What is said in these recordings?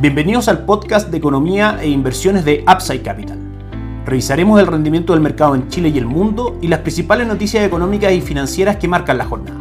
Bienvenidos al podcast de economía e inversiones de Upside Capital. Revisaremos el rendimiento del mercado en Chile y el mundo y las principales noticias económicas y financieras que marcan la jornada.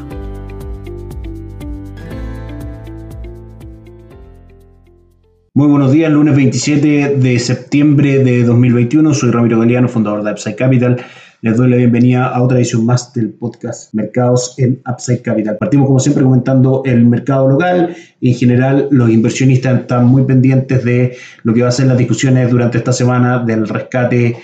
Muy buenos días, lunes 27 de septiembre de 2021. Soy Ramiro Galeano, fundador de Upside Capital les doy la bienvenida a otra edición más del podcast Mercados en Upside Capital. Partimos como siempre comentando el mercado local. En general, los inversionistas están muy pendientes de lo que va a ser las discusiones durante esta semana del rescate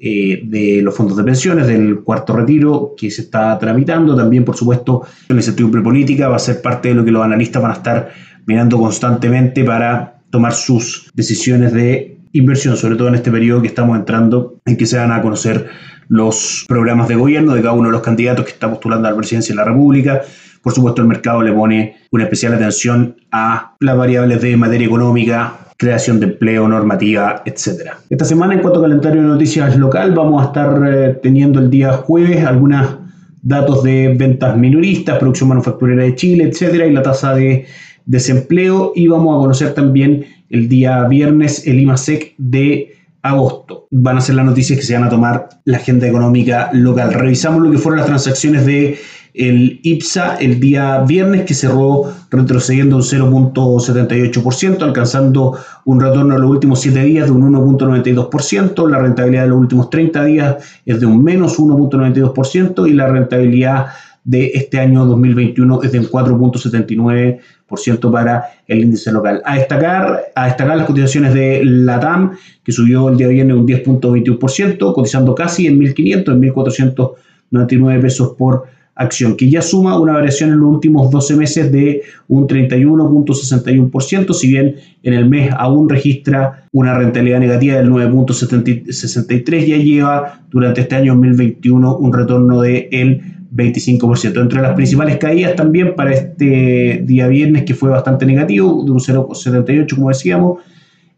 eh, de los fondos de pensiones, del cuarto retiro que se está tramitando. También, por supuesto, la incertidumbre política va a ser parte de lo que los analistas van a estar mirando constantemente para tomar sus decisiones de inversión, sobre todo en este periodo que estamos entrando, en que se van a conocer los programas de gobierno de cada uno de los candidatos que está postulando a la presidencia de la República. Por supuesto, el mercado le pone una especial atención a las variables de materia económica, creación de empleo, normativa, etc. Esta semana, en cuanto a calendario de noticias local, vamos a estar eh, teniendo el día jueves algunos datos de ventas minoristas, producción manufacturera de Chile, etcétera, y la tasa de desempleo. Y vamos a conocer también el día viernes el IMASEC de agosto. Van a ser las noticias que se van a tomar la agenda económica local. Revisamos lo que fueron las transacciones de el IPSA el día viernes que cerró retrocediendo un 0.78%, alcanzando un retorno en los últimos 7 días de un 1.92%, la rentabilidad de los últimos 30 días es de un menos 1.92% y la rentabilidad de este año 2021 es de un 4.79% para el índice local. A destacar, a destacar las cotizaciones de LATAM, que subió el día de viernes un 10.21%, cotizando casi en 1.500, en 1.499 pesos por acción, que ya suma una variación en los últimos 12 meses de un 31.61%, si bien en el mes aún registra una rentabilidad negativa del 9.63, ya lleva durante este año 2021 un retorno de el 25%. Entre las principales caídas también para este día viernes, que fue bastante negativo, de un 0,78 como decíamos,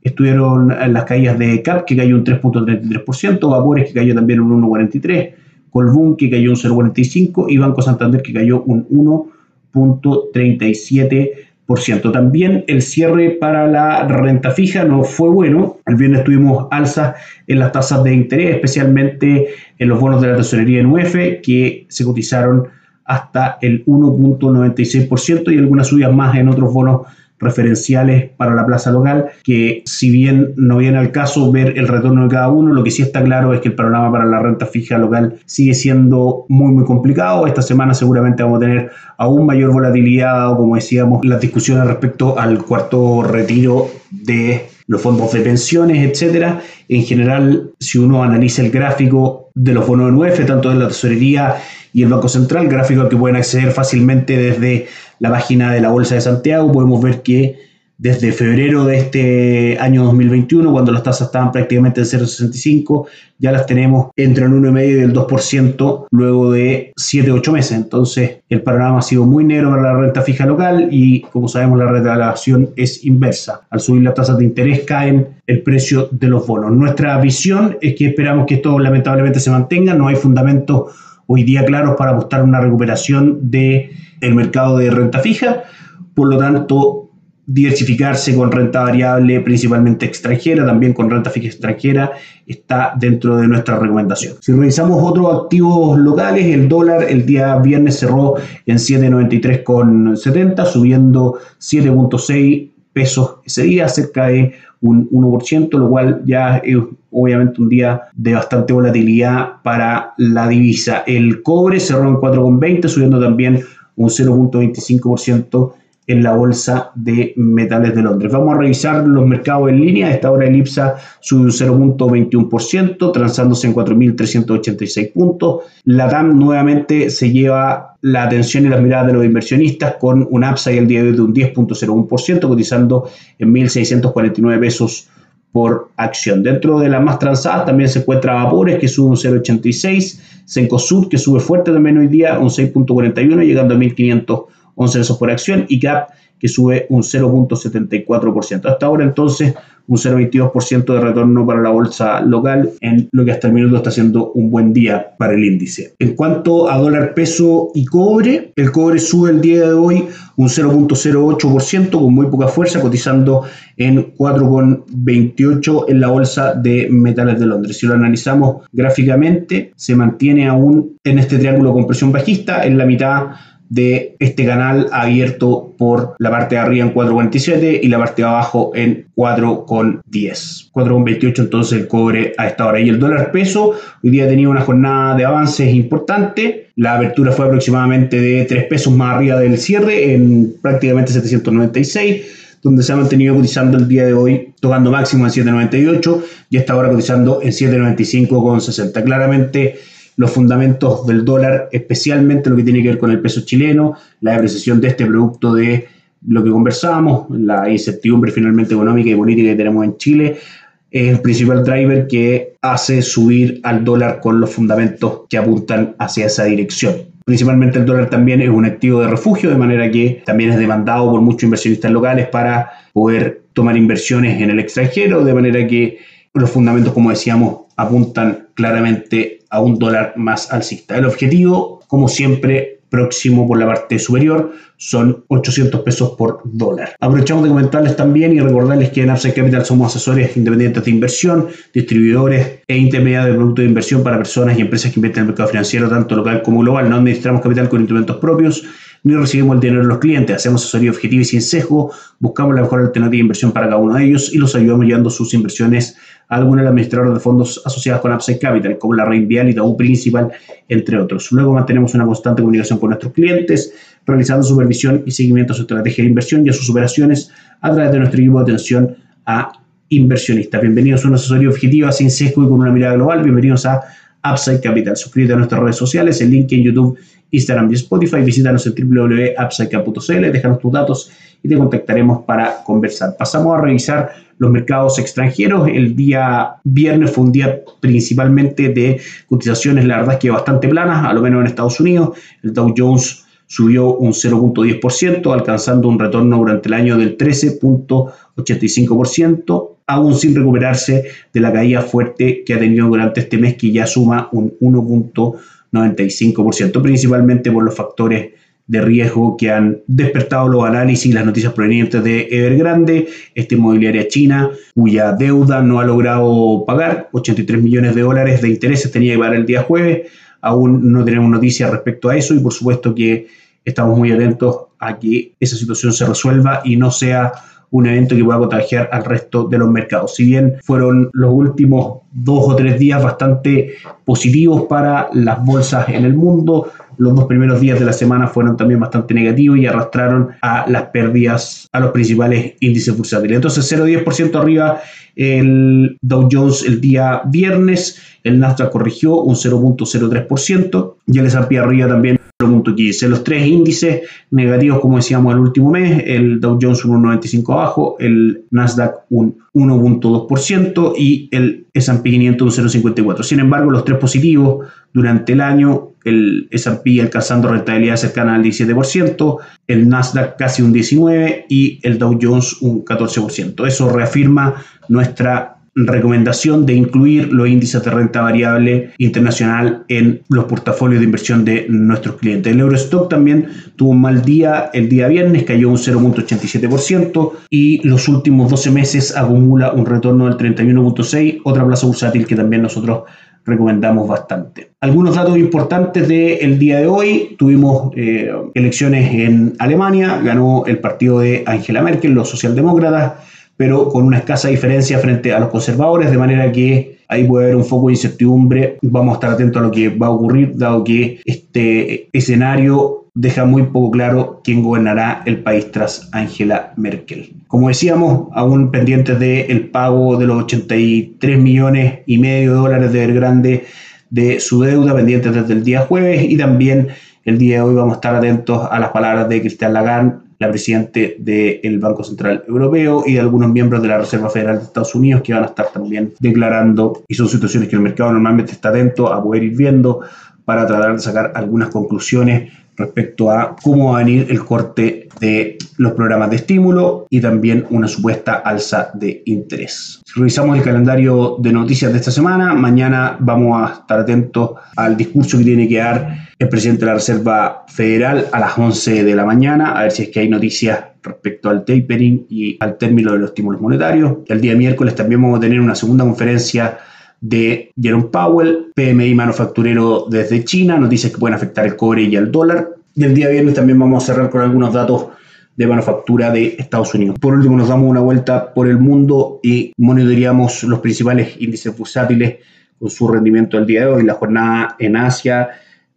estuvieron las caídas de CAP, que cayó un 3.33%, Vapores, que cayó también un 1.43%, Colbún, que cayó un 0.45%, y Banco Santander, que cayó un 1.37%. También el cierre para la renta fija no fue bueno. El viernes tuvimos alzas en las tasas de interés, especialmente en los bonos de la tesorería en UF, que se cotizaron hasta el 1.96% y algunas subidas más en otros bonos referenciales para la plaza local, que si bien no viene al caso ver el retorno de cada uno, lo que sí está claro es que el panorama para la renta fija local sigue siendo muy muy complicado. Esta semana seguramente vamos a tener aún mayor volatilidad o como decíamos, las discusiones respecto al cuarto retiro de los fondos de pensiones, etcétera. En general, si uno analiza el gráfico de los bonos de NUEF, tanto de la tesorería y el Banco Central, gráfico al que pueden acceder fácilmente desde la página de la Bolsa de Santiago, podemos ver que desde febrero de este año 2021, cuando las tasas estaban prácticamente en 0,65, ya las tenemos entre el 1,5 y el 2% luego de 7, 8 meses. Entonces, el panorama ha sido muy negro para la renta fija local y, como sabemos, la relación es inversa. Al subir las tasas de interés, caen el precio de los bonos. Nuestra visión es que esperamos que esto lamentablemente se mantenga. No hay fundamentos hoy día claros para apostar una recuperación del el mercado de renta fija. Por lo tanto, diversificarse con renta variable, principalmente extranjera, también con renta fija extranjera, está dentro de nuestra recomendación. Si revisamos otros activos locales, el dólar el día viernes cerró en 7.93,70, subiendo 7.6 pesos ese día, cerca de un 1%, lo cual ya es obviamente un día de bastante volatilidad para la divisa. El cobre cerró en 4,20, subiendo también un 0.25% en la Bolsa de Metales de Londres. Vamos a revisar los mercados en línea. A esta hora el IPSA sube un 0.21%, transándose en 4.386 puntos. La DAM nuevamente se lleva la atención y las miradas de los inversionistas con un upside el día de hoy de un 10.01%, cotizando en 1.649 pesos por acción. Dentro de las más transadas también se encuentra Vapores, que sube un 0.86, Sencosud, que sube fuerte también hoy día, un 6.41, llegando a 1.500 11 pesos por acción y CAP que sube un 0.74%. Hasta ahora entonces un 0,22% de retorno para la bolsa local, en lo que hasta el minuto está siendo un buen día para el índice. En cuanto a dólar peso y cobre, el cobre sube el día de hoy un 0.08% con muy poca fuerza, cotizando en 4,28 en la bolsa de metales de Londres. Si lo analizamos gráficamente, se mantiene aún en este triángulo con presión bajista, en la mitad de este canal abierto por la parte de arriba en 4.47 y la parte de abajo en 4.10. 4.28 entonces el cobre a esta hora. Y el dólar peso hoy día tenido una jornada de avances importante. La apertura fue aproximadamente de 3 pesos más arriba del cierre en prácticamente 796 donde se ha mantenido cotizando el día de hoy, tocando máximo en 7.98 y hasta ahora cotizando en 7.95,60. Claramente los fundamentos del dólar, especialmente lo que tiene que ver con el peso chileno, la depreciación de este producto de lo que conversamos, la incertidumbre finalmente económica y política que tenemos en Chile, es el principal driver que hace subir al dólar con los fundamentos que apuntan hacia esa dirección. Principalmente el dólar también es un activo de refugio, de manera que también es demandado por muchos inversionistas locales para poder tomar inversiones en el extranjero, de manera que los fundamentos, como decíamos, apuntan claramente a un dólar más alcista. El objetivo, como siempre, próximo por la parte superior son 800 pesos por dólar. Aprovechamos de comentarles también y recordarles que en Upside Capital somos asesores independientes de inversión, distribuidores e intermediarios de productos de inversión para personas y empresas que invierten en el mercado financiero tanto local como global. No administramos capital con instrumentos propios ni recibimos el dinero de los clientes. Hacemos asesoría objetiva y sin sesgo, buscamos la mejor alternativa de inversión para cada uno de ellos y los ayudamos llevando sus inversiones algunos administradores de fondos asociados con Upside Capital, como la Reinvial y Tabú Principal, entre otros. Luego mantenemos una constante comunicación con nuestros clientes, realizando supervisión y seguimiento a su estrategia de inversión y a sus operaciones a través de nuestro equipo de atención a inversionistas. Bienvenidos a una asesoría objetiva, sin sesgo y con una mirada global. Bienvenidos a Upside Capital. Suscríbete a nuestras redes sociales, el link en YouTube, Instagram y Spotify. Visítanos en www.upsidecap.cl, déjanos tus datos y te contactaremos para conversar. Pasamos a revisar los mercados extranjeros. El día viernes fue un día principalmente de cotizaciones, la verdad es que bastante planas, a lo menos en Estados Unidos. El Dow Jones subió un 0.10%, alcanzando un retorno durante el año del 13.85%, aún sin recuperarse de la caída fuerte que ha tenido durante este mes, que ya suma un 1.95%, principalmente por los factores de riesgo que han despertado los análisis y las noticias provenientes de Evergrande, esta inmobiliaria china, cuya deuda no ha logrado pagar, 83 millones de dólares de intereses tenía que pagar el día jueves, aún no tenemos noticias respecto a eso y por supuesto que estamos muy atentos a que esa situación se resuelva y no sea un evento que pueda contagiar al resto de los mercados. Si bien fueron los últimos dos o tres días bastante positivos para las bolsas en el mundo, los dos primeros días de la semana fueron también bastante negativos y arrastraron a las pérdidas a los principales índices bursátiles. Entonces 0,10% arriba el Dow Jones el día viernes, el Nasdaq corrigió un 0.03% y el S&P arriba también los tres índices negativos, como decíamos el último mes, el Dow Jones un 1,95 abajo, el Nasdaq un 1.2% y el S&P 500 un 0.54. Sin embargo, los tres positivos durante el año, el S&P alcanzando rentabilidad cercana al 17%, el Nasdaq casi un 19% y el Dow Jones un 14%. Eso reafirma nuestra recomendación de incluir los índices de renta variable internacional en los portafolios de inversión de nuestros clientes. El Eurostock también tuvo un mal día el día viernes, cayó un 0.87% y los últimos 12 meses acumula un retorno del 31.6%, otra plaza bursátil que también nosotros recomendamos bastante. Algunos datos importantes del día de hoy. Tuvimos eh, elecciones en Alemania, ganó el partido de Angela Merkel, los socialdemócratas pero con una escasa diferencia frente a los conservadores, de manera que ahí puede haber un foco de incertidumbre. Vamos a estar atentos a lo que va a ocurrir, dado que este escenario deja muy poco claro quién gobernará el país tras Angela Merkel. Como decíamos, aún pendientes del pago de los 83 millones y medio de dólares de Grande de su deuda, pendientes desde el día jueves, y también el día de hoy vamos a estar atentos a las palabras de Cristian Lagarde la presidente del Banco Central Europeo y de algunos miembros de la Reserva Federal de Estados Unidos que van a estar también declarando y son situaciones que el mercado normalmente está atento a poder ir viendo para tratar de sacar algunas conclusiones respecto a cómo va a venir el corte de los programas de estímulo y también una supuesta alza de interés. Si revisamos el calendario de noticias de esta semana, mañana vamos a estar atentos al discurso que tiene que dar el presidente de la Reserva Federal a las 11 de la mañana, a ver si es que hay noticias respecto al tapering y al término de los estímulos monetarios. El día miércoles también vamos a tener una segunda conferencia de Jerome Powell, PMI manufacturero desde China, noticias que pueden afectar el cobre y el dólar. Y el día viernes también vamos a cerrar con algunos datos de manufactura de Estados Unidos. Por último, nos damos una vuelta por el mundo y monitoreamos los principales índices bursátiles con su rendimiento del día de hoy. La jornada en Asia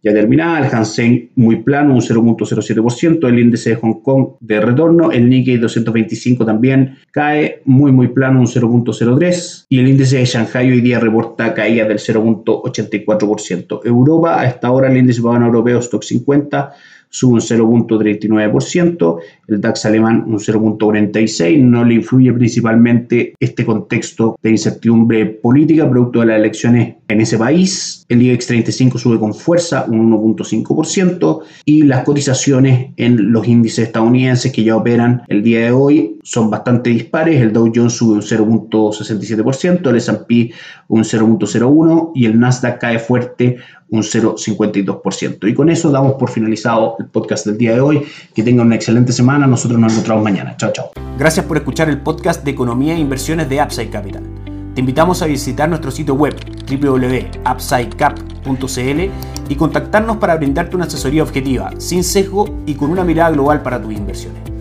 ya terminada, el Hansen muy plano, un 0.07%, el índice de Hong Kong de retorno, el Nikkei 225 también cae muy muy plano, un 0.03%, y el índice de Shanghai hoy día reporta caída del 0.84%. Europa, a esta hora el índice europeo Stock 50 sube un 0.39%, el DAX alemán un 0.46%, no le influye principalmente este contexto de incertidumbre política producto de las elecciones en ese país. El IBEX 35 sube con fuerza un 1.5% y las cotizaciones en los índices estadounidenses que ya operan el día de hoy son bastante dispares. El Dow Jones sube un 0.67%, el S&P un 0.01% y el Nasdaq cae fuerte un 0,52%. Y con eso damos por finalizado el podcast del día de hoy. Que tengan una excelente semana. Nosotros nos encontramos mañana. Chao, chao. Gracias por escuchar el podcast de Economía e Inversiones de Upside Capital. Te invitamos a visitar nuestro sitio web www.upsidecap.cl y contactarnos para brindarte una asesoría objetiva, sin sesgo y con una mirada global para tus inversiones.